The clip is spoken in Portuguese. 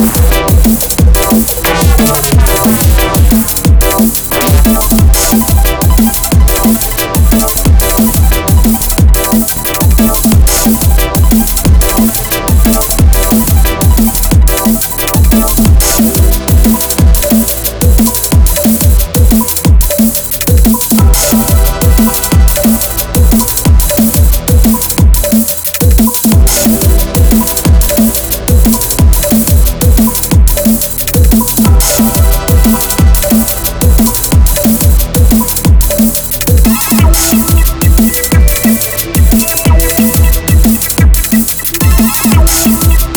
Música Música